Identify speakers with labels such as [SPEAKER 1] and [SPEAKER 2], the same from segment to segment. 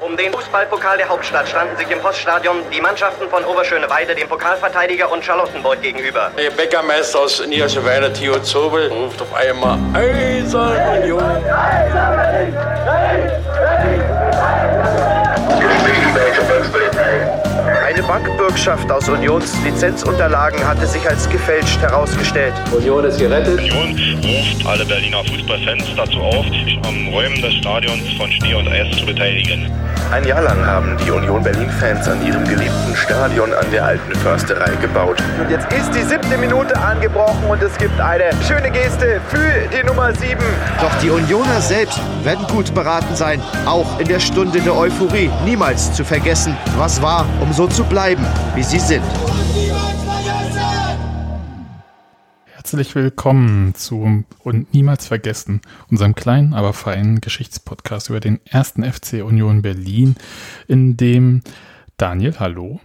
[SPEAKER 1] Um den Fußballpokal der Hauptstadt standen sich im Poststadion die Mannschaften von Oberschöneweide, dem Pokalverteidiger und Charlottenburg gegenüber.
[SPEAKER 2] Der Bäckermeister aus Niederschöneweide, Theo Zobel, ruft auf einmal Eisern Union.
[SPEAKER 3] Eine Bankbürgschaft aus Unions Lizenzunterlagen hatte sich als gefälscht herausgestellt.
[SPEAKER 4] Union ist gerettet.
[SPEAKER 5] Union ruft alle Berliner Fußballfans dazu auf, sich am Räumen des Stadions von Schnee und Eis zu beteiligen.
[SPEAKER 3] Ein Jahr lang haben die Union Berlin-Fans an ihrem geliebten Stadion an der alten Försterei gebaut. Und jetzt ist die siebte Minute angebrochen und es gibt eine schöne Geste für die Nummer sieben.
[SPEAKER 6] Doch die Unioner selbst werden gut beraten sein, auch in der Stunde der Euphorie niemals zu vergessen, was war, um so zu bleiben, wie sie sind.
[SPEAKER 7] Herzlich willkommen zu und niemals vergessen, unserem kleinen, aber feinen Geschichtspodcast über den ersten FC Union Berlin, in dem Daniel, hallo.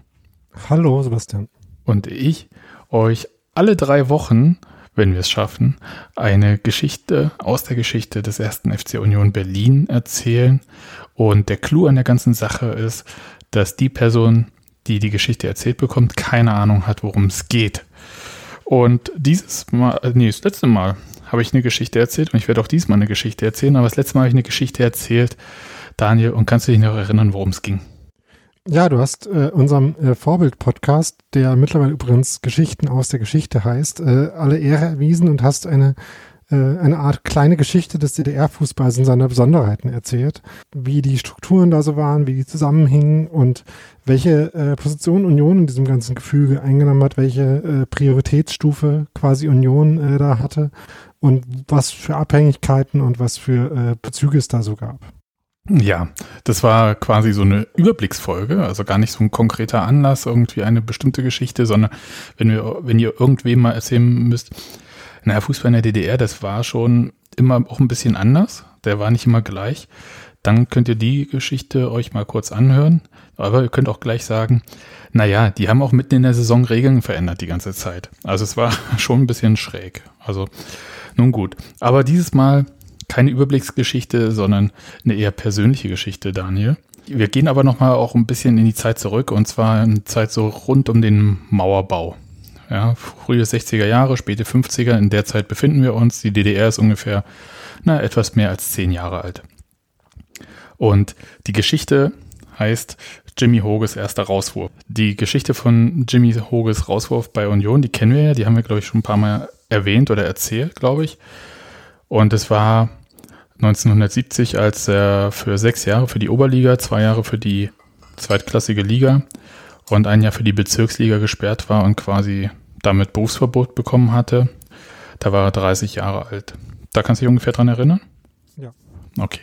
[SPEAKER 8] Hallo, Sebastian.
[SPEAKER 7] Und ich euch alle drei Wochen, wenn wir es schaffen, eine Geschichte aus der Geschichte des ersten FC Union Berlin erzählen. Und der Clou an der ganzen Sache ist, dass die Person, die die Geschichte erzählt bekommt, keine Ahnung hat, worum es geht. Und dieses Mal, äh, nee, das letzte Mal habe ich eine Geschichte erzählt und ich werde auch diesmal eine Geschichte erzählen, aber das letzte Mal habe ich eine Geschichte erzählt, Daniel, und kannst du dich noch erinnern, worum es ging?
[SPEAKER 8] Ja, du hast äh, unserem äh, Vorbild-Podcast, der mittlerweile übrigens Geschichten aus der Geschichte heißt, äh, alle Ehre erwiesen und hast eine eine Art kleine Geschichte des DDR-Fußballs in seiner Besonderheiten erzählt, wie die Strukturen da so waren, wie die zusammenhingen und welche äh, Position Union in diesem ganzen Gefüge eingenommen hat, welche äh, Prioritätsstufe quasi Union äh, da hatte und was für Abhängigkeiten und was für äh, Bezüge es da so gab.
[SPEAKER 7] Ja, das war quasi so eine Überblicksfolge, also gar nicht so ein konkreter Anlass, irgendwie eine bestimmte Geschichte, sondern wenn wir, wenn ihr irgendwem mal erzählen müsst, naja, Fußball in der DDR, das war schon immer auch ein bisschen anders. Der war nicht immer gleich. Dann könnt ihr die Geschichte euch mal kurz anhören. Aber ihr könnt auch gleich sagen, naja, die haben auch mitten in der Saison Regeln verändert die ganze Zeit. Also es war schon ein bisschen schräg. Also nun gut. Aber dieses Mal keine Überblicksgeschichte, sondern eine eher persönliche Geschichte, Daniel. Wir gehen aber nochmal auch ein bisschen in die Zeit zurück und zwar in Zeit so rund um den Mauerbau. Ja, frühe 60er Jahre, späte 50er, in der Zeit befinden wir uns. Die DDR ist ungefähr, na, etwas mehr als zehn Jahre alt. Und die Geschichte heißt Jimmy Hoges erster Rauswurf. Die Geschichte von Jimmy Hoges Rauswurf bei Union, die kennen wir ja, die haben wir, glaube ich, schon ein paar Mal erwähnt oder erzählt, glaube ich. Und es war 1970, als er für sechs Jahre für die Oberliga, zwei Jahre für die zweitklassige Liga und ein Jahr für die Bezirksliga gesperrt war und quasi damit Berufsverbot bekommen hatte. Da war er 30 Jahre alt. Da kannst du dich ungefähr dran erinnern?
[SPEAKER 8] Ja.
[SPEAKER 7] Okay.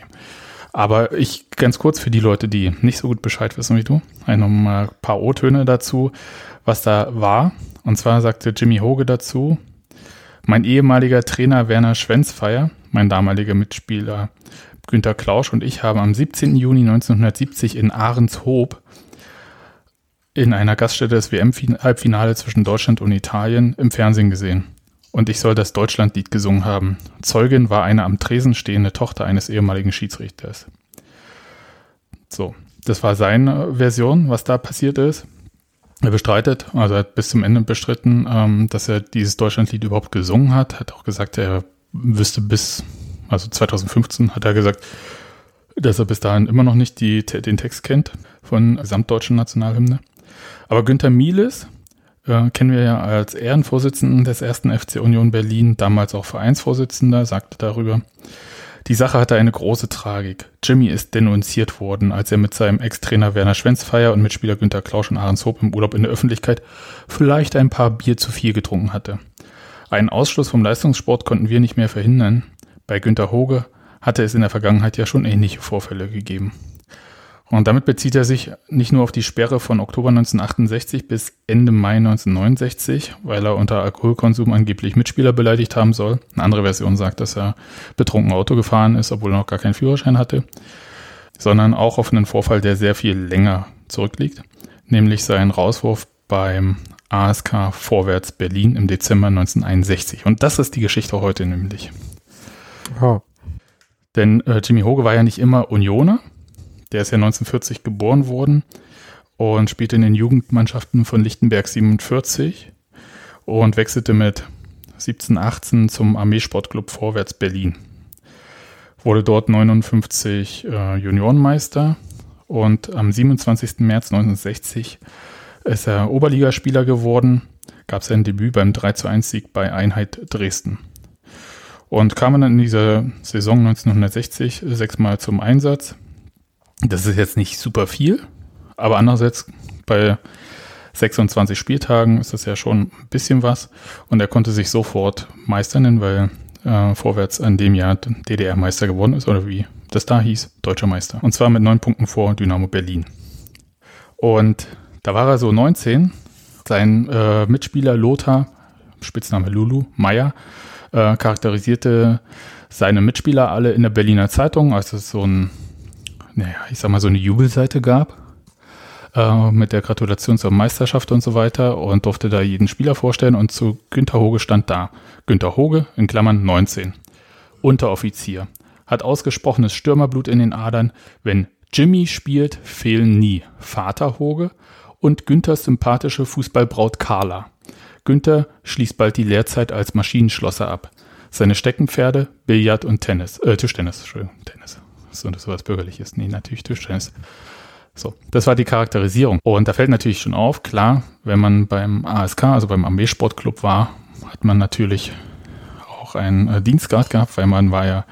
[SPEAKER 7] Aber ich ganz kurz für die Leute, die nicht so gut Bescheid wissen wie du, ein paar O-Töne dazu, was da war. Und zwar sagte Jimmy Hoge dazu, mein ehemaliger Trainer Werner Schwenzfeier, mein damaliger Mitspieler Günter Klausch und ich haben am 17. Juni 1970 in Ahrenshoop in einer Gaststätte des WM-Halbfinale zwischen Deutschland und Italien im Fernsehen gesehen. Und ich soll das Deutschlandlied gesungen haben. Zeugin war eine am Tresen stehende Tochter eines ehemaligen Schiedsrichters. So, das war seine Version, was da passiert ist. Er bestreitet, also er hat bis zum Ende bestritten, ähm, dass er dieses Deutschlandlied überhaupt gesungen hat. Hat auch gesagt, er wüsste bis, also 2015 hat er gesagt, dass er bis dahin immer noch nicht die, den Text kennt von gesamtdeutschen Nationalhymne. Aber Günther Mieles äh, kennen wir ja als Ehrenvorsitzenden des ersten FC Union Berlin, damals auch Vereinsvorsitzender, sagte darüber, die Sache hatte eine große Tragik. Jimmy ist denunziert worden, als er mit seinem Ex-Trainer Werner Schwenzfeier und Mitspieler Günter Klausch und Ahrenshoop im Urlaub in der Öffentlichkeit vielleicht ein paar Bier zu viel getrunken hatte. Einen Ausschluss vom Leistungssport konnten wir nicht mehr verhindern. Bei Günter Hoge hatte es in der Vergangenheit ja schon ähnliche Vorfälle gegeben. Und damit bezieht er sich nicht nur auf die Sperre von Oktober 1968 bis Ende Mai 1969, weil er unter Alkoholkonsum angeblich Mitspieler beleidigt haben soll. Eine andere Version sagt, dass er betrunken Auto gefahren ist, obwohl er noch gar keinen Führerschein hatte. Sondern auch auf einen Vorfall, der sehr viel länger zurückliegt, nämlich seinen Rauswurf beim ASK Vorwärts Berlin im Dezember 1961. Und das ist die Geschichte heute nämlich.
[SPEAKER 8] Oh.
[SPEAKER 7] Denn äh, Jimmy Hoge war ja nicht immer Unioner, Der ist ja 1940 geboren worden und spielte in den Jugendmannschaften von Lichtenberg 47 und wechselte mit 17, 18 zum Armeesportclub Vorwärts Berlin. Wurde dort 59 äh, Juniorenmeister und am 27. März 1960 ist er Oberligaspieler geworden, gab sein Debüt beim 3 zu 1 Sieg bei Einheit Dresden. Und kam dann in dieser Saison 1960 sechsmal zum Einsatz. Das ist jetzt nicht super viel, aber andererseits bei 26 Spieltagen ist das ja schon ein bisschen was. Und er konnte sich sofort Meister nennen, weil äh, vorwärts an dem Jahr DDR-Meister geworden ist oder wie das da hieß, deutscher Meister. Und zwar mit neun Punkten vor Dynamo Berlin. Und da war er so 19. Sein äh, Mitspieler Lothar, Spitzname Lulu, Meyer, äh, charakterisierte seine Mitspieler alle in der Berliner Zeitung, als es so ein, naja, ich sag mal, so eine Jubelseite gab äh, mit der Gratulation zur Meisterschaft und so weiter und durfte da jeden Spieler vorstellen und zu Günter Hoge stand da. Günter Hoge, in Klammern 19. Unteroffizier. Hat ausgesprochenes Stürmerblut in den Adern. Wenn Jimmy spielt, fehlen nie Vater Hoge und Günthers sympathische Fußballbraut Carla. Günther schließt bald die Lehrzeit als Maschinenschlosser ab. Seine Steckenpferde, Billard und Tennis, äh, Tischtennis, Entschuldigung, Tennis. So, das was Bürgerliches. Nee, natürlich Tischtennis. So, das war die Charakterisierung. Und da fällt natürlich schon auf, klar, wenn man beim ASK, also beim Armeesportclub war, hat man natürlich auch einen äh, Dienstgrad gehabt, weil man war ja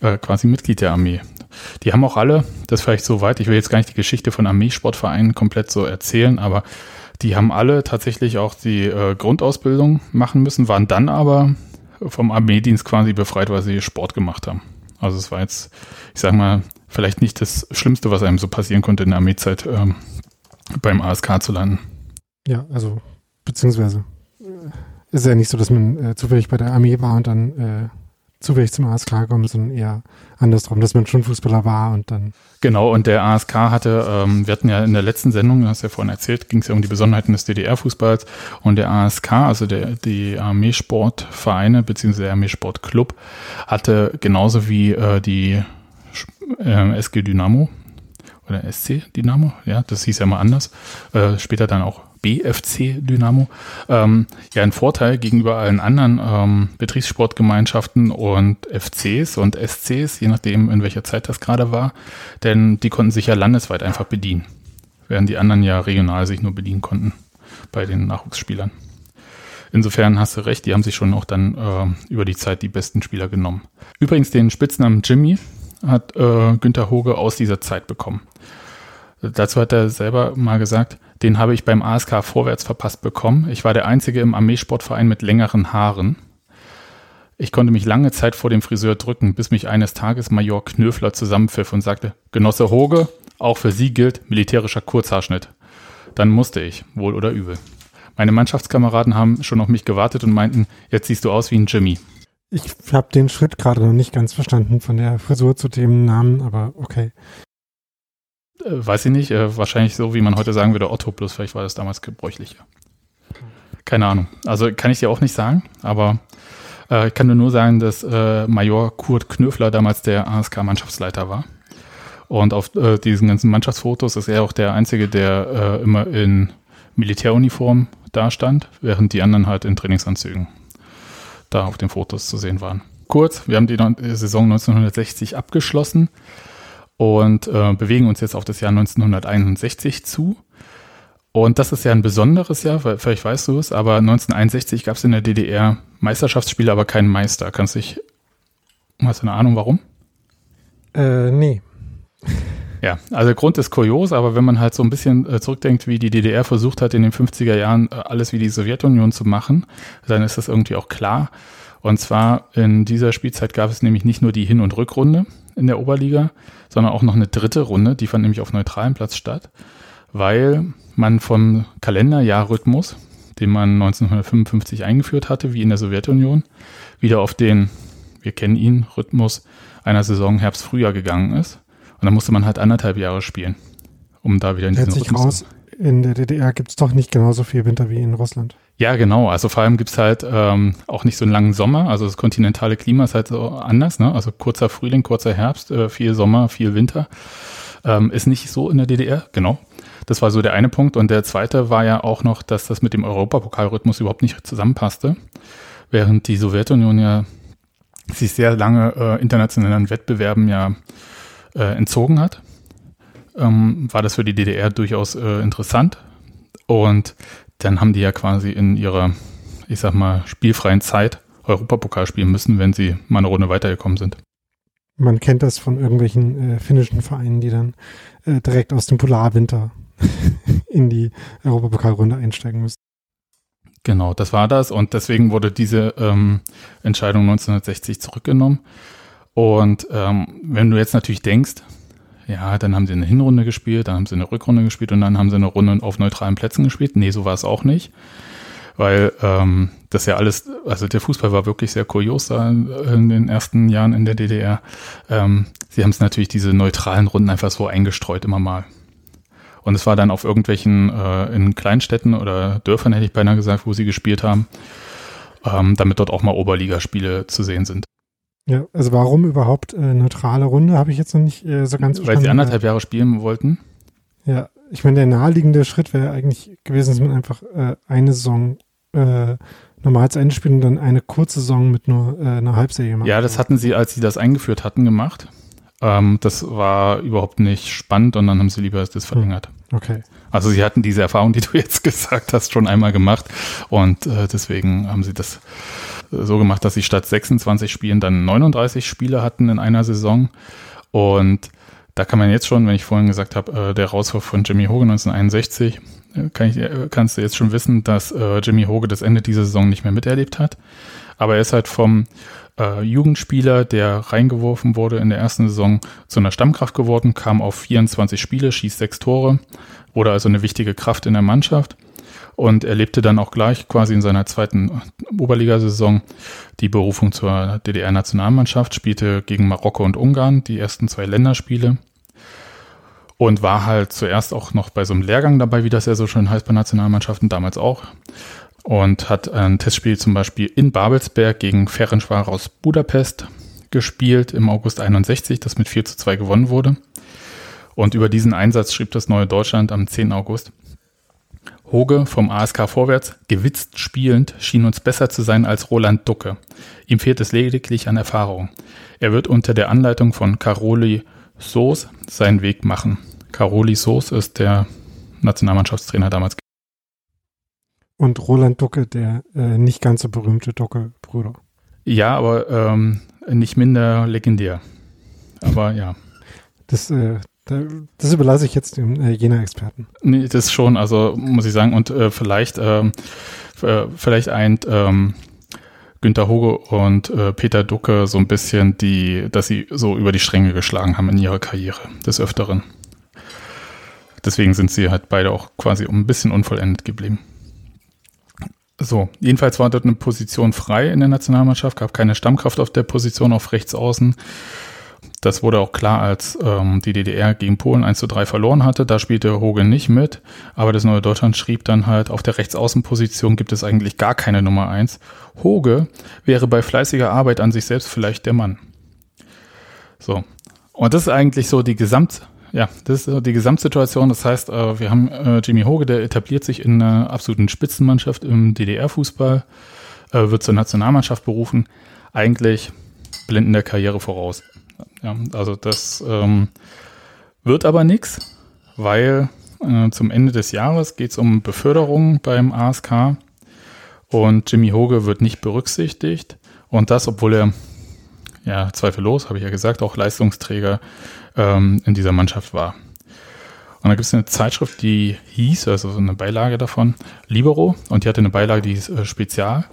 [SPEAKER 7] äh, quasi Mitglied der Armee. Die haben auch alle, das vielleicht so weit, ich will jetzt gar nicht die Geschichte von Armeesportvereinen komplett so erzählen, aber die haben alle tatsächlich auch die äh, Grundausbildung machen müssen, waren dann aber vom Armeedienst quasi befreit, weil sie Sport gemacht haben. Also es war jetzt, ich sag mal, vielleicht nicht das Schlimmste, was einem so passieren konnte in der Armeezeit, ähm, beim ASK zu landen.
[SPEAKER 8] Ja, also beziehungsweise äh, ist ja nicht so, dass man äh, zufällig bei der Armee war und dann äh, zufällig zum ASK kommt, sondern eher andersrum, dass man schon Fußballer war und dann.
[SPEAKER 7] Genau, und der ASK hatte, ähm, wir hatten ja in der letzten Sendung, du hast ja vorhin erzählt, ging es ja um die Besonderheiten des DDR-Fußballs und der ASK, also der, die Armeesportvereine bzw. der Armeesportclub, hatte genauso wie äh, die äh, SG Dynamo oder SC Dynamo, ja, das hieß ja mal anders, äh, später dann auch BFC Dynamo, ähm, ja ein Vorteil gegenüber allen anderen ähm, Betriebssportgemeinschaften und FCs und SCs, je nachdem in welcher Zeit das gerade war, denn die konnten sich ja landesweit einfach bedienen, während die anderen ja regional sich nur bedienen konnten bei den Nachwuchsspielern. Insofern hast du recht, die haben sich schon auch dann äh, über die Zeit die besten Spieler genommen. Übrigens den Spitznamen Jimmy hat äh, Günther Hoge aus dieser Zeit bekommen. Dazu hat er selber mal gesagt, den habe ich beim ASK vorwärts verpasst bekommen. Ich war der Einzige im Armeesportverein mit längeren Haaren. Ich konnte mich lange Zeit vor dem Friseur drücken, bis mich eines Tages Major Knöfler zusammenpfiff und sagte, Genosse Hoge, auch für Sie gilt militärischer Kurzhaarschnitt. Dann musste ich, wohl oder übel. Meine Mannschaftskameraden haben schon auf mich gewartet und meinten, jetzt siehst du aus wie ein Jimmy.
[SPEAKER 8] Ich habe den Schritt gerade noch nicht ganz verstanden von der Frisur zu dem Namen, aber okay.
[SPEAKER 7] Äh, weiß ich nicht, äh, wahrscheinlich so, wie man heute sagen würde, Otto, plus vielleicht war das damals gebräuchlicher. Keine Ahnung. Also kann ich dir auch nicht sagen, aber äh, ich kann dir nur sagen, dass äh, Major Kurt Knöfler damals der ASK-Mannschaftsleiter war. Und auf äh, diesen ganzen Mannschaftsfotos ist er auch der Einzige, der äh, immer in Militäruniform dastand, während die anderen halt in Trainingsanzügen da auf den Fotos zu sehen waren. Kurz, wir haben die Saison 1960 abgeschlossen und äh, bewegen uns jetzt auf das Jahr 1961 zu. Und das ist ja ein besonderes Jahr, weil vielleicht weißt du es, aber 1961 gab es in der DDR Meisterschaftsspiele, aber keinen Meister. Kannst du dich, hast du eine Ahnung, warum?
[SPEAKER 8] Äh, nee.
[SPEAKER 7] Ja, also der Grund ist kurios, aber wenn man halt so ein bisschen äh, zurückdenkt, wie die DDR versucht hat, in den 50er Jahren äh, alles wie die Sowjetunion zu machen, dann ist das irgendwie auch klar. Und zwar in dieser Spielzeit gab es nämlich nicht nur die Hin- und Rückrunde in der Oberliga, sondern auch noch eine dritte Runde, die fand nämlich auf neutralem Platz statt, weil man vom Kalenderjahrrhythmus, den man 1955 eingeführt hatte, wie in der Sowjetunion, wieder auf den, wir kennen ihn, Rhythmus einer Saison Herbst-Frühjahr gegangen ist. Und dann musste man halt anderthalb Jahre spielen, um da wieder in
[SPEAKER 8] diesen Rhythmus raus, in der DDR gibt es doch nicht genauso viel Winter wie in Russland.
[SPEAKER 7] Ja, genau. Also vor allem gibt's halt ähm, auch nicht so einen langen Sommer. Also das kontinentale Klima ist halt so anders. Ne? Also kurzer Frühling, kurzer Herbst, äh, viel Sommer, viel Winter. ähm, ist nicht so in der DDR, genau. Das war so der eine Punkt. Und der zweite war ja auch noch, dass das mit dem Europapokalrhythmus überhaupt nicht zusammenpasste. Während die Sowjetunion ja sich sehr lange äh, internationalen Wettbewerben ja äh, entzogen hat, ähm, war das für die DDR durchaus äh, interessant. Und dann haben die ja quasi in ihrer, ich sag mal, spielfreien Zeit Europapokal spielen müssen, wenn sie mal eine Runde weitergekommen sind.
[SPEAKER 8] Man kennt das von irgendwelchen äh, finnischen Vereinen, die dann äh, direkt aus dem Polarwinter in die Europapokalrunde einsteigen müssen.
[SPEAKER 7] Genau, das war das und deswegen wurde diese ähm, Entscheidung 1960 zurückgenommen. Und ähm, wenn du jetzt natürlich denkst, ja, dann haben sie eine Hinrunde gespielt, dann haben sie eine Rückrunde gespielt und dann haben sie eine Runde auf neutralen Plätzen gespielt. Nee, so war es auch nicht. Weil ähm, das ja alles, also der Fußball war wirklich sehr kurios da in den ersten Jahren in der DDR. Ähm, sie haben es natürlich diese neutralen Runden einfach so eingestreut immer mal. Und es war dann auf irgendwelchen, äh, in Kleinstädten oder Dörfern, hätte ich beinahe gesagt, wo sie gespielt haben, ähm, damit dort auch mal Oberligaspiele zu sehen sind.
[SPEAKER 8] Ja, also warum überhaupt äh, neutrale Runde, habe ich jetzt noch nicht äh, so ganz
[SPEAKER 7] verstanden. Weil sie anderthalb Jahre spielen wollten.
[SPEAKER 8] Ja, ich meine, der naheliegende Schritt wäre eigentlich gewesen, dass man einfach äh, eine Saison äh, normal zu Ende spielt und dann eine kurze Saison mit nur äh, einer Halbserie
[SPEAKER 7] macht. Ja, das hatten sie, als sie das eingeführt hatten, gemacht. Ähm, das war überhaupt nicht spannend und dann haben sie lieber das hm. verlängert.
[SPEAKER 8] Okay.
[SPEAKER 7] Also sie hatten diese Erfahrung, die du jetzt gesagt hast, schon einmal gemacht und äh, deswegen haben sie das so gemacht, dass sie statt 26 Spielen dann 39 Spiele hatten in einer Saison und da kann man jetzt schon, wenn ich vorhin gesagt habe, äh, der Rauswurf von Jimmy Hogan 1961, äh, kann ich, äh, kannst du jetzt schon wissen, dass äh, Jimmy Hoge das Ende dieser Saison nicht mehr miterlebt hat. Aber er ist halt vom äh, Jugendspieler, der reingeworfen wurde in der ersten Saison, zu einer Stammkraft geworden, kam auf 24 Spiele, schießt sechs Tore, wurde also eine wichtige Kraft in der Mannschaft und erlebte dann auch gleich quasi in seiner zweiten Oberligasaison die Berufung zur DDR-Nationalmannschaft, spielte gegen Marokko und Ungarn die ersten zwei Länderspiele und war halt zuerst auch noch bei so einem Lehrgang dabei, wie das ja so schön heißt bei Nationalmannschaften, damals auch und hat ein Testspiel zum Beispiel in Babelsberg gegen Ferencváros aus Budapest gespielt im August 61, das mit 4 zu 2 gewonnen wurde. Und über diesen Einsatz schrieb das Neue Deutschland am 10. August. Hoge vom ASK vorwärts, gewitzt spielend, schien uns besser zu sein als Roland Ducke. Ihm fehlt es lediglich an Erfahrung. Er wird unter der Anleitung von Caroli Soos seinen Weg machen. Caroli Soos ist der Nationalmannschaftstrainer damals
[SPEAKER 8] und Roland Ducke, der äh, nicht ganz so berühmte Ducke-Brüder.
[SPEAKER 7] Ja, aber ähm, nicht minder legendär. Aber ja.
[SPEAKER 8] Das, äh, das überlasse ich jetzt dem äh, Jena-Experten.
[SPEAKER 7] Nee, das schon, also muss ich sagen, und äh, vielleicht, ähm, äh, vielleicht eint ähm, Günter Hoge und äh, Peter Ducke so ein bisschen die, dass sie so über die Stränge geschlagen haben in ihrer Karriere des Öfteren. Deswegen sind sie halt beide auch quasi ein bisschen unvollendet geblieben. So, jedenfalls war dort eine Position frei in der Nationalmannschaft, gab keine Stammkraft auf der Position auf rechts außen. Das wurde auch klar, als ähm, die DDR gegen Polen 1 zu 3 verloren hatte. Da spielte Hogan nicht mit, aber das Neue Deutschland schrieb dann halt, auf der Rechtsaußenposition gibt es eigentlich gar keine Nummer 1. Hoge wäre bei fleißiger Arbeit an sich selbst vielleicht der Mann. So. Und das ist eigentlich so die Gesamt, ja, das ist die Gesamtsituation. Das heißt, äh, wir haben äh, Jimmy Hoge, der etabliert sich in einer absoluten Spitzenmannschaft im DDR-Fußball, äh, wird zur Nationalmannschaft berufen. Eigentlich blinden der Karriere voraus. Ja, also das ähm, wird aber nichts, weil äh, zum Ende des Jahres geht es um Beförderung beim ASK und Jimmy Hoge wird nicht berücksichtigt. Und das, obwohl er, ja, zweifellos, habe ich ja gesagt, auch Leistungsträger ähm, in dieser Mannschaft war. Und da gibt es eine Zeitschrift, die hieß, also so eine Beilage davon, Libero, und die hatte eine Beilage, die hieß äh, Spezial.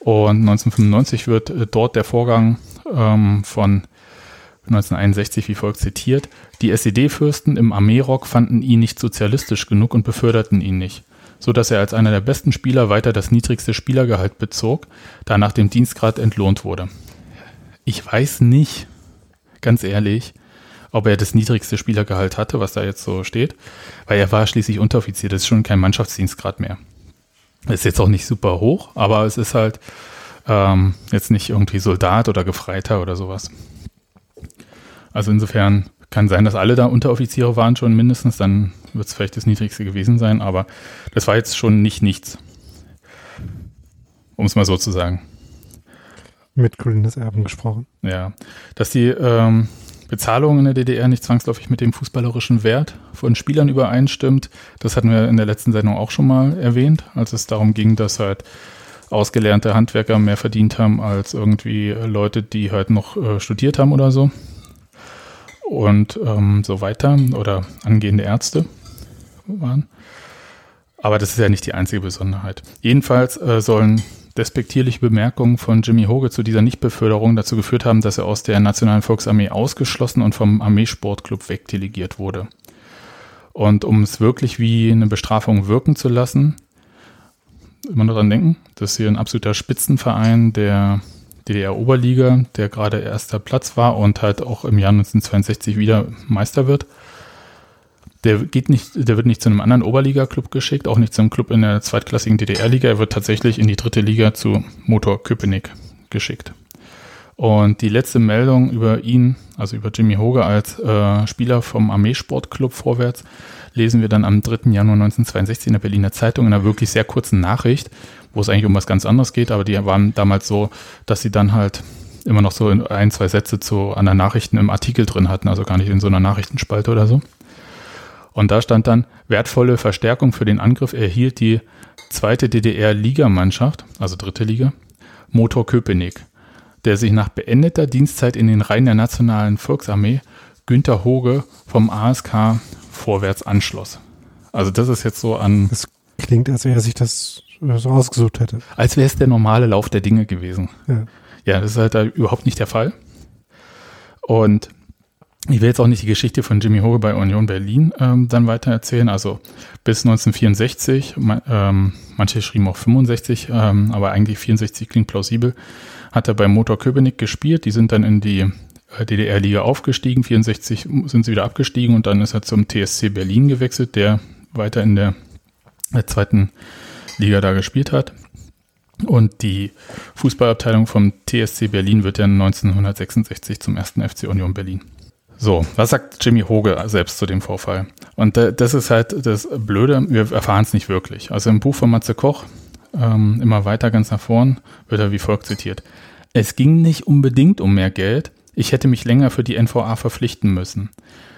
[SPEAKER 7] Und 1995 wird äh, dort der Vorgang ähm, von 1961 wie folgt zitiert. Die SED-Fürsten im Armeerock fanden ihn nicht sozialistisch genug und beförderten ihn nicht, so dass er als einer der besten Spieler weiter das niedrigste Spielergehalt bezog, da nach dem Dienstgrad entlohnt wurde. Ich weiß nicht, ganz ehrlich, ob er das niedrigste Spielergehalt hatte, was da jetzt so steht, weil er war schließlich Unteroffizier, das ist schon kein Mannschaftsdienstgrad mehr. Ist jetzt auch nicht super hoch, aber es ist halt ähm, jetzt nicht irgendwie Soldat oder Gefreiter oder sowas. Also insofern kann sein, dass alle da Unteroffiziere waren schon mindestens, dann wird es vielleicht das niedrigste gewesen sein, aber das war jetzt schon nicht nichts. Um es mal so zu sagen.
[SPEAKER 8] Mit Colinas Erben gesprochen.
[SPEAKER 7] Ja, dass die ähm, Bezahlung in der DDR nicht zwangsläufig mit dem fußballerischen Wert von Spielern übereinstimmt, das hatten wir in der letzten Sendung auch schon mal erwähnt, als es darum ging, dass halt ausgelernte Handwerker mehr verdient haben als irgendwie Leute, die halt noch äh, studiert haben oder so. Und ähm, so weiter. Oder angehende Ärzte waren. Aber das ist ja nicht die einzige Besonderheit. Jedenfalls äh, sollen despektierliche Bemerkungen von Jimmy Hoge zu dieser Nichtbeförderung dazu geführt haben, dass er aus der Nationalen Volksarmee ausgeschlossen und vom Armeesportclub wegdelegiert wurde. Und um es wirklich wie eine Bestrafung wirken zu lassen, immer noch dran denken, dass hier ein absoluter Spitzenverein der DDR-Oberliga, der gerade erster Platz war und halt auch im Jahr 1962 wieder Meister wird. Der geht nicht, der wird nicht zu einem anderen Oberliga-Club geschickt, auch nicht zu einem Club in der zweitklassigen DDR-Liga. Er wird tatsächlich in die dritte Liga zu Motor Köpenick geschickt. Und die letzte Meldung über ihn, also über Jimmy Hoge als äh, Spieler vom Armeesportclub vorwärts, lesen wir dann am 3. Januar 1962 in der Berliner Zeitung in einer wirklich sehr kurzen Nachricht, wo es eigentlich um was ganz anderes geht, aber die waren damals so, dass sie dann halt immer noch so ein, zwei Sätze zu einer Nachrichten im Artikel drin hatten, also gar nicht in so einer Nachrichtenspalte oder so. Und da stand dann, wertvolle Verstärkung für den Angriff erhielt die zweite DDR-Ligamannschaft, also dritte Liga, Motor Köpenick, der sich nach beendeter Dienstzeit in den Reihen der Nationalen Volksarmee Günter Hoge vom ASK vorwärts anschloss. Also das ist jetzt so an.
[SPEAKER 8] Das klingt, als wäre sich das so ausgesucht hätte.
[SPEAKER 7] Als wäre es der normale Lauf der Dinge gewesen. Ja. ja, das ist halt da überhaupt nicht der Fall. Und ich will jetzt auch nicht die Geschichte von Jimmy Hoge bei Union Berlin ähm, dann weiter erzählen. Also bis 1964, ähm, manche schrieben auch 65, ähm, aber eigentlich 64 klingt plausibel, hat er bei Motor Köpenick gespielt. Die sind dann in die DDR-Liga aufgestiegen, 64 sind sie wieder abgestiegen und dann ist er zum TSC Berlin gewechselt, der weiter in der, zweiten Liga da gespielt hat. Und die Fußballabteilung vom TSC Berlin wird dann 1966 zum ersten FC Union Berlin. So, was sagt Jimmy Hoge selbst zu dem Vorfall? Und das ist halt das Blöde, wir erfahren es nicht wirklich. Also im Buch von Matze Koch, ähm, immer weiter ganz nach vorn, wird er wie folgt zitiert. Es ging nicht unbedingt um mehr Geld, ich hätte mich länger für die NVA verpflichten müssen.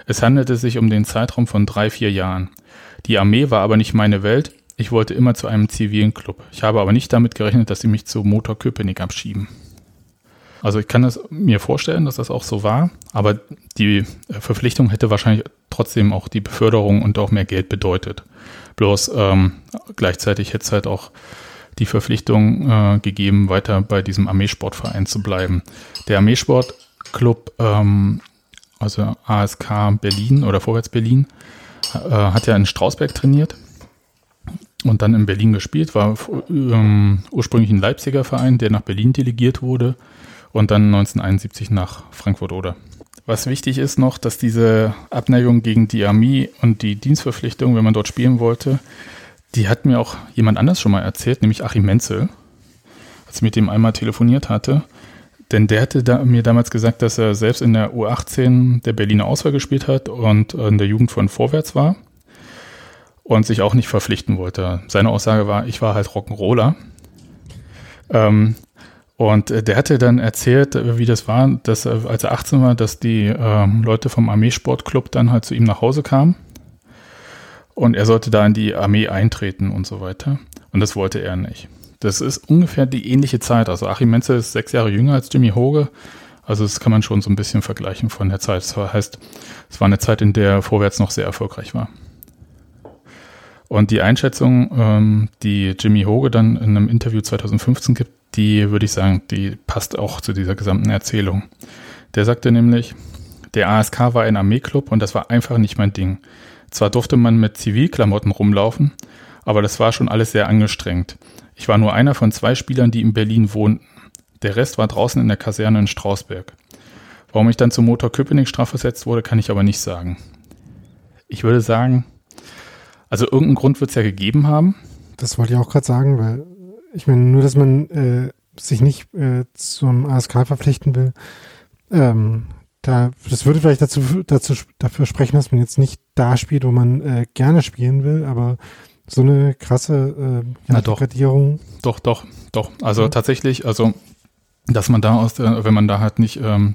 [SPEAKER 7] Es handelte sich um den Zeitraum von drei, vier Jahren. Die Armee war aber nicht meine Welt, ich wollte immer zu einem zivilen Club. Ich habe aber nicht damit gerechnet, dass sie mich zu Motor Köpenick abschieben. Also ich kann es mir vorstellen, dass das auch so war, aber die äh, Verpflichtung hätte wahrscheinlich trotzdem auch die Beförderung und auch mehr Geld bedeutet. Bloß ähm, gleichzeitig hätte es halt auch die Verpflichtung äh, gegeben, weiter bei diesem Armeesportverein zu bleiben. Der Armeesportclub, ähm, also ASK Berlin oder Vorwärts Berlin, äh, hat ja in Strausberg trainiert und dann in Berlin gespielt, war ähm, ursprünglich ein Leipziger Verein, der nach Berlin delegiert wurde und dann 1971 nach Frankfurt oder. Was wichtig ist noch, dass diese Abneigung gegen die Armee und die Dienstverpflichtung, wenn man dort spielen wollte, die hat mir auch jemand anders schon mal erzählt, nämlich Achim Menzel, als ich mit dem einmal telefoniert hatte. Denn der hatte da, mir damals gesagt, dass er selbst in der U18 der Berliner Auswahl gespielt hat und in der Jugend von Vorwärts war und sich auch nicht verpflichten wollte. Seine Aussage war, ich war halt Rock'n'Roller. Ähm, und äh, der hatte dann erzählt, äh, wie das war, dass äh, als er 18 war, dass die ähm, Leute vom Armeesportclub dann halt zu ihm nach Hause kamen. Und er sollte da in die Armee eintreten und so weiter. Und das wollte er nicht. Das ist ungefähr die ähnliche Zeit. Also Achim Menzel ist sechs Jahre jünger als Jimmy Hoge. Also das kann man schon so ein bisschen vergleichen von der Zeit. Das heißt, es war eine Zeit, in der Vorwärts noch sehr erfolgreich war. Und die Einschätzung, ähm, die Jimmy Hoge dann in einem Interview 2015 gibt, die würde ich sagen, die passt auch zu dieser gesamten Erzählung. Der sagte nämlich, der ASK war ein Armeeklub und das war einfach nicht mein Ding. Zwar durfte man mit Zivilklamotten rumlaufen, aber das war schon alles sehr angestrengt. Ich war nur einer von zwei Spielern, die in Berlin wohnten. Der Rest war draußen in der Kaserne in Strausberg. Warum ich dann zum Motor Köpenick strafversetzt wurde, kann ich aber nicht sagen. Ich würde sagen, also irgendeinen Grund wird es ja gegeben haben.
[SPEAKER 8] Das wollte ich auch gerade sagen, weil ich meine, nur, dass man äh, sich nicht äh, zum ASK verpflichten will, ähm, da, das würde vielleicht dazu, dazu dafür sprechen, dass man jetzt nicht da spielt, wo man äh, gerne spielen will, aber so eine krasse äh,
[SPEAKER 7] Na doch. Doch, doch, doch. Also
[SPEAKER 8] Mhm.
[SPEAKER 7] tatsächlich, also dass man da aus, der, wenn man da halt nicht, ähm,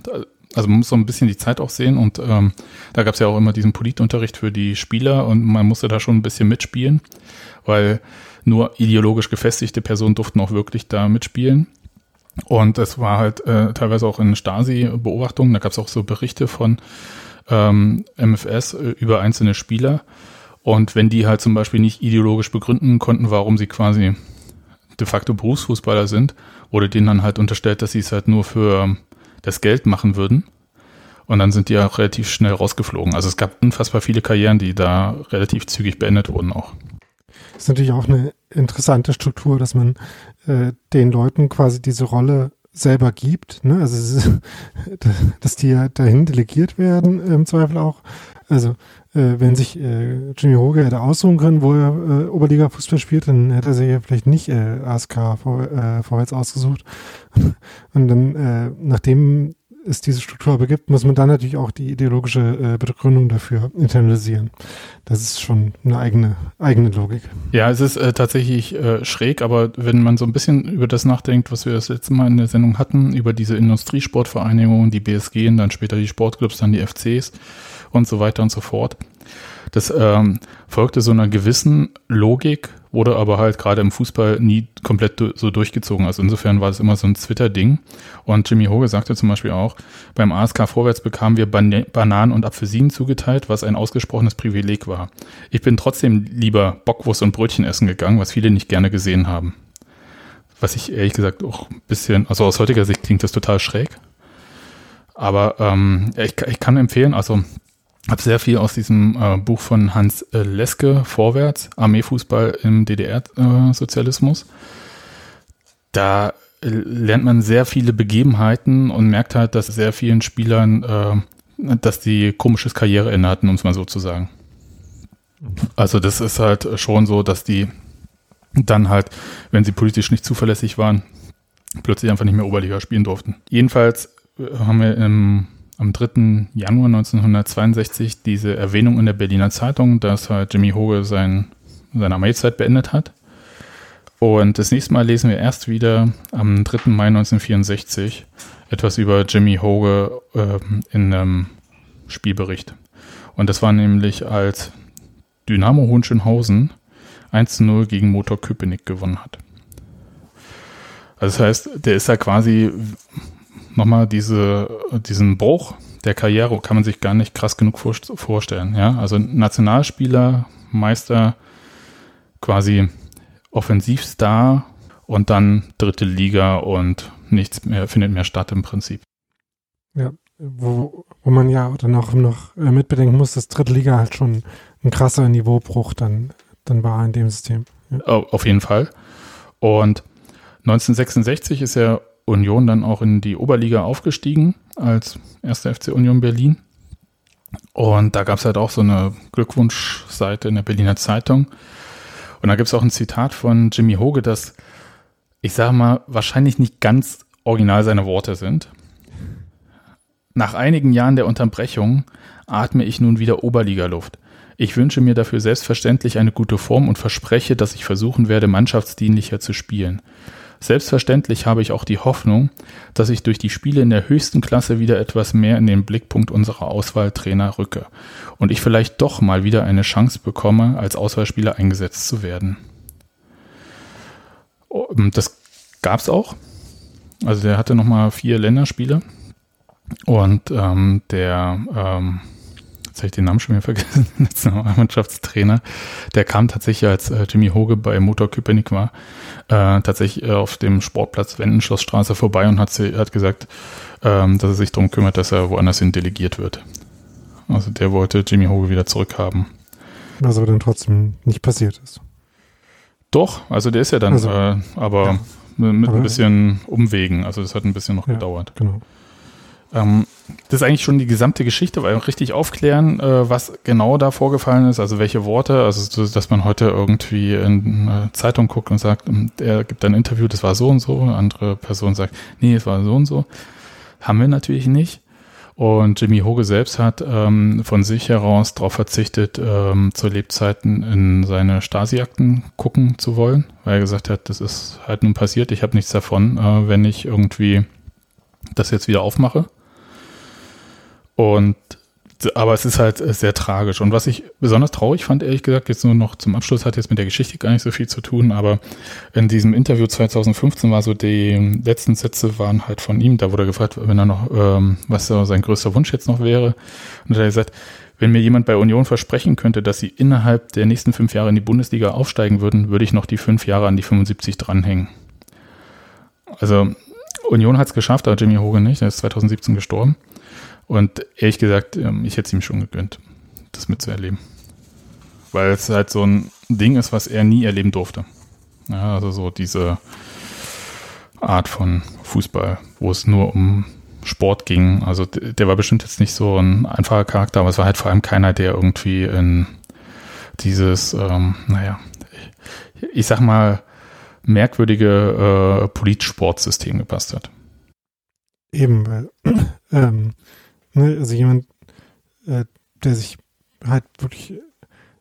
[SPEAKER 7] also man muss so ein bisschen die Zeit auch sehen und ähm, da gab es ja auch immer diesen Politunterricht für die Spieler und man musste da schon ein bisschen mitspielen, weil nur ideologisch gefestigte Personen durften auch wirklich da mitspielen. Und es war halt äh, teilweise auch in Stasi-Beobachtungen, da gab es auch so Berichte von ähm, MFS äh, über einzelne Spieler. Und wenn die halt zum Beispiel nicht ideologisch begründen konnten, warum sie quasi de facto Berufsfußballer sind, wurde denen dann halt unterstellt, dass sie es halt nur für das Geld machen würden. Und dann sind die ja relativ schnell rausgeflogen. Also es gab unfassbar viele Karrieren, die da relativ zügig beendet wurden auch.
[SPEAKER 8] Das ist natürlich auch eine interessante Struktur, dass man äh, den Leuten quasi diese Rolle selber gibt. Ne? Also dass die ja dahin delegiert werden, im Zweifel auch. Also äh, wenn sich äh, Jimmy Hoge hätte aussuchen können, wo er äh, Oberliga-Fußball spielt, dann hätte er sich ja vielleicht nicht äh, ASK vor, äh, vorwärts ausgesucht. Und dann, äh, nachdem es diese Struktur aber gibt, muss man dann natürlich auch die ideologische äh, Begründung dafür internalisieren. Das ist schon eine eigene, eigene Logik.
[SPEAKER 7] Ja, es ist äh, tatsächlich äh, schräg, aber wenn man so ein bisschen über das nachdenkt, was wir das letzte Mal in der Sendung hatten, über diese Industriesportvereinigungen, die BSG, und dann später die Sportclubs, dann die FCs und so weiter und so fort. Das ähm, folgte so einer gewissen Logik, wurde aber halt gerade im Fußball nie komplett so durchgezogen. Also insofern war es immer so ein Twitter-Ding. Und Jimmy Hoge sagte zum Beispiel auch, beim ASK Vorwärts bekamen wir Ban Bananen und Apfelsinen zugeteilt, was ein ausgesprochenes Privileg war. Ich bin trotzdem lieber Bockwurst und Brötchen essen gegangen, was viele nicht gerne gesehen haben. Was ich ehrlich gesagt auch ein bisschen, also aus heutiger Sicht klingt das total schräg. Aber ähm, ich, ich kann empfehlen, also habe sehr viel aus diesem äh, Buch von Hans äh, Leske, Vorwärts, Armeefußball im DDR-Sozialismus. da äh, lernt man sehr viele Begebenheiten und merkt halt, dass sehr vielen Spielern, äh, dass die komisches Karriereende hatten, um es mal so zu sagen. Also das ist halt schon so, dass die dann halt, wenn sie politisch nicht zuverlässig waren, plötzlich einfach nicht mehr Oberliga spielen durften. Jedenfalls äh, haben wir im am 3. Januar 1962 diese Erwähnung in der Berliner Zeitung, dass halt Jimmy Hoge sein, seine Armeezeit beendet hat. Und das nächste Mal lesen wir erst wieder am 3. Mai 1964 etwas über Jimmy Hoge äh, in einem Spielbericht. Und das war nämlich, als Dynamo Hohenschönhausen 1 zu 0 gegen Motor Köpenick gewonnen hat. Also das heißt, der ist ja quasi nochmal diese, diesen Bruch der Karriere kann man sich gar nicht krass genug vorstellen. Ja? Also Nationalspieler, Meister, quasi Offensivstar und dann dritte Liga und nichts mehr findet mehr statt im Prinzip.
[SPEAKER 8] Ja, wo, wo man ja dann auch noch mitbedenken muss, dass dritte Liga halt schon ein krasser Niveaubruch dann, dann war in dem System.
[SPEAKER 7] Ja. Auf jeden Fall. Und 1966 ist er Union dann auch in die Oberliga aufgestiegen als erster FC Union Berlin. Und da gab es halt auch so eine Glückwunschseite in der Berliner Zeitung. Und da gibt es auch ein Zitat von Jimmy Hoge, das, ich sage mal, wahrscheinlich nicht ganz original seine Worte sind. Nach einigen Jahren der Unterbrechung atme ich nun wieder Oberligaluft. Ich wünsche mir dafür selbstverständlich eine gute Form und verspreche, dass ich versuchen werde, mannschaftsdienlicher zu spielen. Selbstverständlich habe ich auch die Hoffnung, dass ich durch die Spiele in der höchsten Klasse wieder etwas mehr in den Blickpunkt unserer Auswahltrainer rücke und ich vielleicht doch mal wieder eine Chance bekomme, als Auswahlspieler eingesetzt zu werden. Das gab es auch. Also der hatte nochmal vier Länderspiele und ähm, der ähm, jetzt habe ich den Namen schon wieder vergessen, Nationalmannschaftstrainer, der kam tatsächlich, als äh, Jimmy Hoge bei Motor Köpenick war, äh, tatsächlich äh, auf dem Sportplatz Wendenschlossstraße vorbei und hat, hat gesagt, ähm, dass er sich darum kümmert, dass er woanders hin delegiert wird. Also der wollte Jimmy Hoge wieder zurückhaben.
[SPEAKER 8] Was aber dann trotzdem nicht passiert ist.
[SPEAKER 7] Doch, also der ist ja dann,
[SPEAKER 8] Also,
[SPEAKER 7] äh, aber
[SPEAKER 8] ja.
[SPEAKER 7] mit
[SPEAKER 8] Aber-
[SPEAKER 7] ein bisschen Umwegen, also das hat ein bisschen noch
[SPEAKER 8] Ja,
[SPEAKER 7] gedauert.
[SPEAKER 8] Genau.
[SPEAKER 7] Ähm, das ist eigentlich schon die gesamte Geschichte, weil richtig aufklären, äh, was genau da vorgefallen ist, also welche Worte, also so, dass man heute irgendwie in eine Zeitung guckt und sagt, ähm, der gibt ein Interview, das war so und so, eine andere Person sagt, nee, es war so und so. Haben wir natürlich nicht. Und Jimmy Hoge selbst hat ähm, von sich heraus darauf verzichtet, ähm, zu Lebzeiten in seine Stasi-Akten gucken zu wollen, weil er gesagt hat, das ist halt nun passiert, ich habe nichts davon, äh, wenn ich irgendwie das jetzt wieder aufmache. Und aber es ist halt sehr tragisch. Und was ich besonders traurig fand, ehrlich gesagt, jetzt nur noch zum Abschluss, hat jetzt mit der Geschichte gar nicht so viel zu tun, aber in diesem Interview 2015 war so, die letzten Sätze waren halt von ihm, da wurde er gefragt, wenn er noch, ähm, was sein größter Wunsch jetzt noch wäre. Und er hat gesagt, wenn mir jemand bei Union versprechen könnte, dass sie innerhalb der nächsten fünf Jahre in die Bundesliga aufsteigen würden, würde ich noch die fünf Jahre an die 75 dranhängen. Also Union hat es geschafft, aber Jimmy Hogan nicht, er ist 2017 gestorben. Und ehrlich gesagt, ähm, ich hätte es ihm schon gegönnt, das mitzuerleben. Weil es halt so ein Ding ist, was er nie erleben durfte. Ja, also so diese Art von Fußball, wo es nur um Sport ging. Also der war bestimmt jetzt nicht so ein einfacher Charakter, aber es war halt vor allem keiner, der irgendwie in dieses, ähm, naja, ich, sag mal, merkwürdige äh, Politsportsystem gepasst hat.
[SPEAKER 8] Eben, weil ähm, Ne, also jemand, äh, der sich halt wirklich,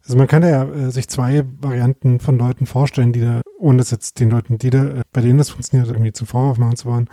[SPEAKER 8] also man kann ja äh, sich zwei Varianten von Leuten vorstellen, die da, ohne das jetzt den Leuten, die da, äh, bei denen das funktioniert, irgendwie zum Vorwurf machen zu wollen.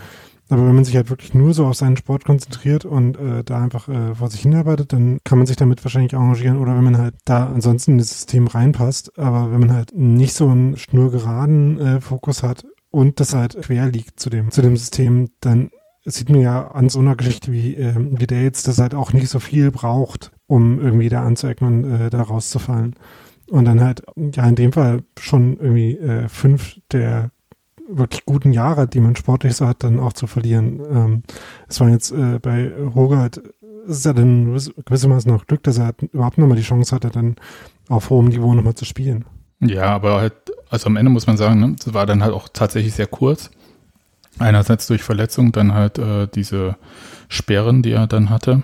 [SPEAKER 8] Aber wenn man sich halt wirklich nur so auf seinen Sport konzentriert und äh, da einfach äh, vor sich hinarbeitet, dann kann man sich damit wahrscheinlich arrangieren. Oder wenn man halt da ansonsten in das System reinpasst, aber wenn man halt nicht so einen schnurgeraden äh, Fokus hat und das halt quer liegt zu dem, zu dem System, dann sieht mir ja an so einer Geschichte wie, äh, wie jetzt, dass halt auch nicht so viel braucht, um irgendwie da anzuecken und äh, da rauszufallen. Und dann halt, ja, in dem Fall schon irgendwie äh, fünf der wirklich guten Jahre, die man sportlich so hat, dann auch zu verlieren. Ähm, es war jetzt äh, bei Rogert, es ist ja dann gewissermaßen noch Glück, dass er halt überhaupt nochmal die Chance hatte, dann auf hohem Niveau nochmal zu spielen.
[SPEAKER 7] Ja, aber halt, also am Ende muss man sagen, ne, es war dann halt auch tatsächlich sehr kurz. Einerseits durch Verletzung, dann halt äh, diese Sperren, die er dann hatte.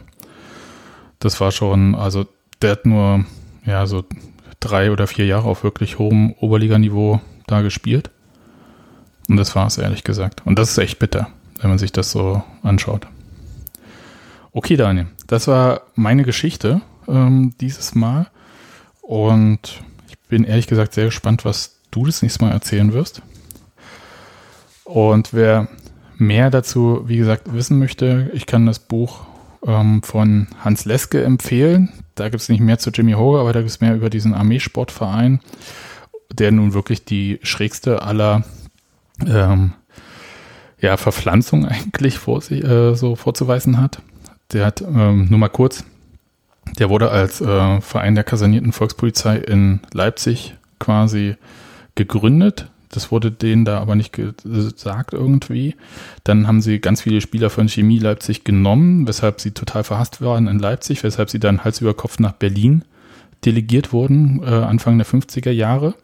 [SPEAKER 7] Das war schon, also der hat nur ja so drei oder vier Jahre auf wirklich hohem Oberliganiveau da gespielt. Und das war es, ehrlich gesagt. Und das ist echt bitter, wenn man sich das so anschaut. Okay, Daniel, das war meine Geschichte ähm, dieses Mal. Und ich bin ehrlich gesagt sehr gespannt, was du das nächste Mal erzählen wirst. Und wer mehr dazu, wie gesagt, wissen möchte, ich kann das Buch ähm, von Hans Leske empfehlen. Da gibt es nicht mehr zu Jimmy Hoge, aber da gibt es mehr über diesen Armeesportverein, der nun wirklich die schrägste aller ähm, ja, Verpflanzung eigentlich vor sich, äh, so vorzuweisen hat. Der hat, ähm, nur mal kurz, der wurde als äh, Verein der kasernierten Volkspolizei in Leipzig quasi gegründet das wurde denen da aber nicht gesagt irgendwie. Dann haben sie ganz viele Spieler von Chemie Leipzig genommen, weshalb sie total verhasst waren in Leipzig, weshalb sie dann Hals über Kopf nach Berlin delegiert wurden, äh, Anfang der 50er Jahre.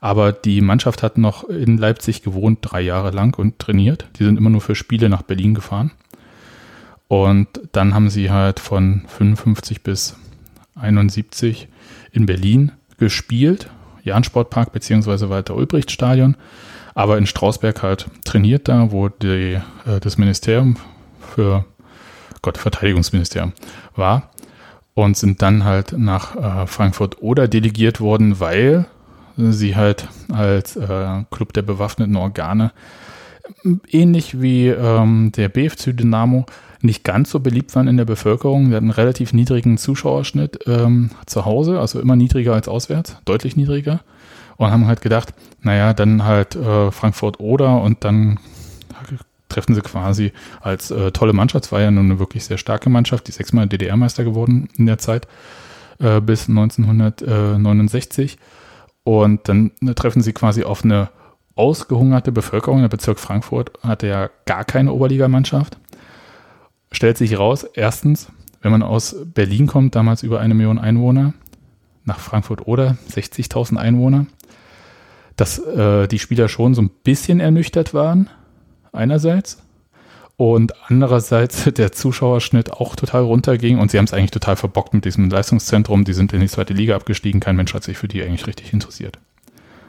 [SPEAKER 7] Aber die Mannschaft hat noch in Leipzig gewohnt, drei Jahre lang und trainiert. Die sind immer nur für Spiele nach Berlin gefahren. Und dann haben sie halt von 55 bis 71 in Berlin gespielt Jahn-Sportpark bzw. Walter-Ulbricht-Stadion, aber in Strausberg halt trainiert da, wo die, äh, das Ministerium für Gott, Verteidigungsministerium war und sind dann halt nach äh, Frankfurt oder delegiert worden, weil sie halt als äh, Club der bewaffneten Organe ähnlich wie ähm, der BFC Dynamo nicht ganz so beliebt waren in der Bevölkerung. Wir hatten einen relativ niedrigen Zuschauerschnitt ähm, zu Hause, also immer niedriger als auswärts, deutlich niedriger. Und haben halt gedacht, naja, dann halt äh, Frankfurt oder und dann treffen sie quasi als äh, tolle Mannschaft. Es war ja nun eine wirklich sehr starke Mannschaft, die sechsmal DDR-Meister geworden in der Zeit äh, bis 1969. Und dann äh, treffen sie quasi auf eine ausgehungerte Bevölkerung. Der Bezirk Frankfurt hatte ja gar keine Oberligamannschaft stellt sich raus, erstens, wenn man aus Berlin kommt, damals über eine Million Einwohner, nach Frankfurt oder 60.000 Einwohner, dass äh, die Spieler schon so ein bisschen ernüchtert waren, einerseits, und andererseits der Zuschauerschnitt auch total runterging und sie haben es eigentlich total verbockt mit diesem Leistungszentrum. Die sind in die zweite Liga abgestiegen, kein Mensch hat sich für die eigentlich richtig interessiert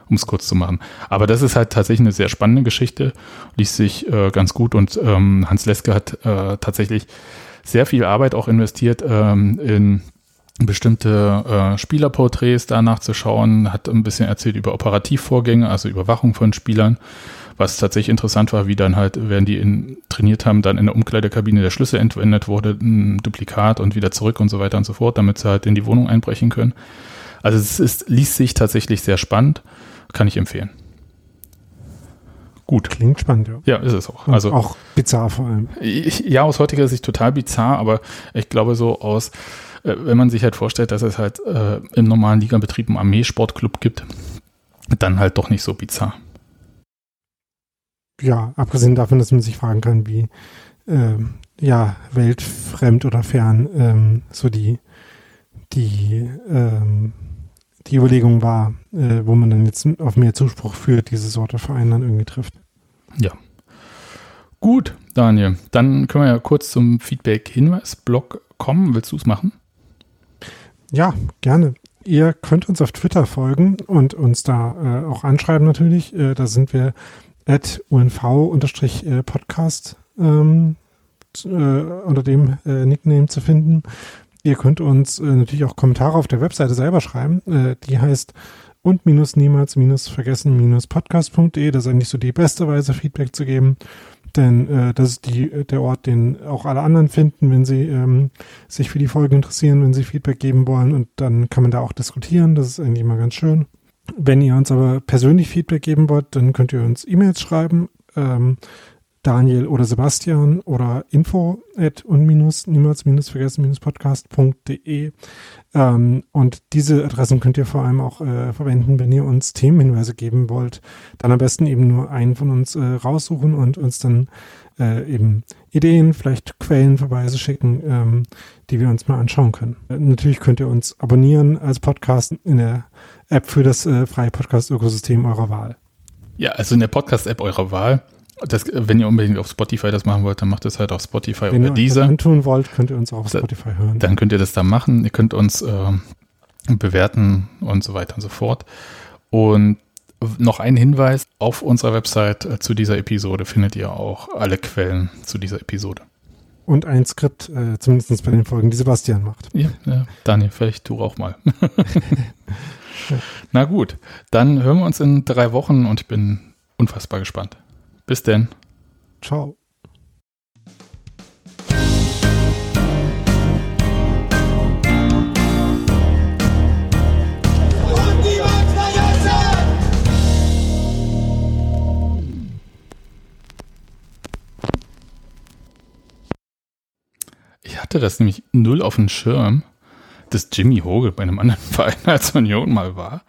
[SPEAKER 7] um es kurz zu machen. Aber das ist halt tatsächlich eine sehr spannende Geschichte, liest sich äh, ganz gut und ähm, Hans Leske hat äh, tatsächlich sehr viel Arbeit auch investiert ähm, in bestimmte äh, Spielerporträts danach zu schauen, hat ein bisschen erzählt über Operativvorgänge, also Überwachung von Spielern, was tatsächlich interessant war, wie dann halt, während die in, trainiert haben, dann in der Umkleidekabine der Schlüssel entwendet wurde, ein Duplikat und wieder zurück und so weiter und so fort, damit sie halt in die Wohnung einbrechen können. Also es ist, liest sich tatsächlich sehr spannend, kann ich empfehlen.
[SPEAKER 8] Gut. Klingt spannend, ja.
[SPEAKER 7] Ja, ist es auch.
[SPEAKER 8] Und also auch bizarr vor allem.
[SPEAKER 7] Ich, ja, aus heutiger Sicht total bizarr, aber ich glaube so aus äh, wenn man sich halt vorstellt, dass es halt äh, im normalen Ligabetrieb einen Armeesportclub gibt, dann halt doch nicht so bizarr.
[SPEAKER 8] Ja, abgesehen davon, dass man sich fragen kann, wie ähm, ja, weltfremd oder fern ähm, so die, die, ähm, die Überlegung war, äh, wo man dann jetzt auf mehr Zuspruch für diese Sorte Verein dann irgendwie trifft.
[SPEAKER 7] Ja. Gut, Daniel. Dann können wir ja kurz zum Feedback-Hinweis-Blog kommen. Willst du es machen?
[SPEAKER 8] Ja, gerne. Ihr könnt uns auf Twitter folgen und uns da äh, auch anschreiben natürlich. Äh, da sind wir at unv-podcast ähm, äh, unter dem äh, Nickname zu finden. Ihr könnt uns äh, natürlich auch Kommentare auf der Webseite selber schreiben. Äh, die heißt und minus niemals minus vergessen minus podcast.de. Das ist eigentlich so die beste Weise, Feedback zu geben denn äh, das ist die, der Ort, den auch alle anderen finden, wenn sie ähm, sich für die Folge interessieren, wenn sie Feedback geben wollen und dann kann man da auch diskutieren. Das ist eigentlich immer ganz schön. Wenn ihr uns aber persönlich Feedback geben wollt, dann könnt ihr uns E-Mails schreiben. Ähm, Daniel oder Sebastian oder info at unminus niemals minus vergessen minus podcast.de ähm, und diese Adressen könnt ihr vor allem auch äh, verwenden, wenn ihr uns Themenhinweise geben wollt. Dann am besten eben nur einen von uns äh, raussuchen und uns dann äh, eben Ideen, vielleicht Quellenverweise schicken, ähm, die wir uns mal anschauen können. Äh, natürlich könnt ihr uns abonnieren als Podcast in der App für das äh, freie Podcast-Ökosystem eurer Wahl.
[SPEAKER 7] Ja, also in der Podcast-App eurer Wahl. Das, wenn ihr unbedingt auf Spotify das machen wollt, dann macht es halt auf Spotify
[SPEAKER 8] wenn
[SPEAKER 7] oder dieser. Wenn
[SPEAKER 8] ihr tun wollt, könnt ihr uns auch auf Spotify hören.
[SPEAKER 7] Dann könnt ihr das da machen. Ihr könnt uns äh, bewerten und so weiter und so fort. Und noch ein Hinweis, auf unserer Website äh, zu dieser Episode findet ihr auch alle Quellen zu dieser Episode.
[SPEAKER 8] Und ein Skript, äh, zumindest bei den Folgen, die Sebastian macht.
[SPEAKER 7] Ja, ja. Daniel, vielleicht du auch mal. Na gut, dann hören wir uns in drei Wochen und ich bin unfassbar gespannt. Bis denn.
[SPEAKER 8] Ciao.
[SPEAKER 7] Ich hatte das nämlich null auf dem Schirm, dass Jimmy Hoge bei einem anderen Verein als Union mal war.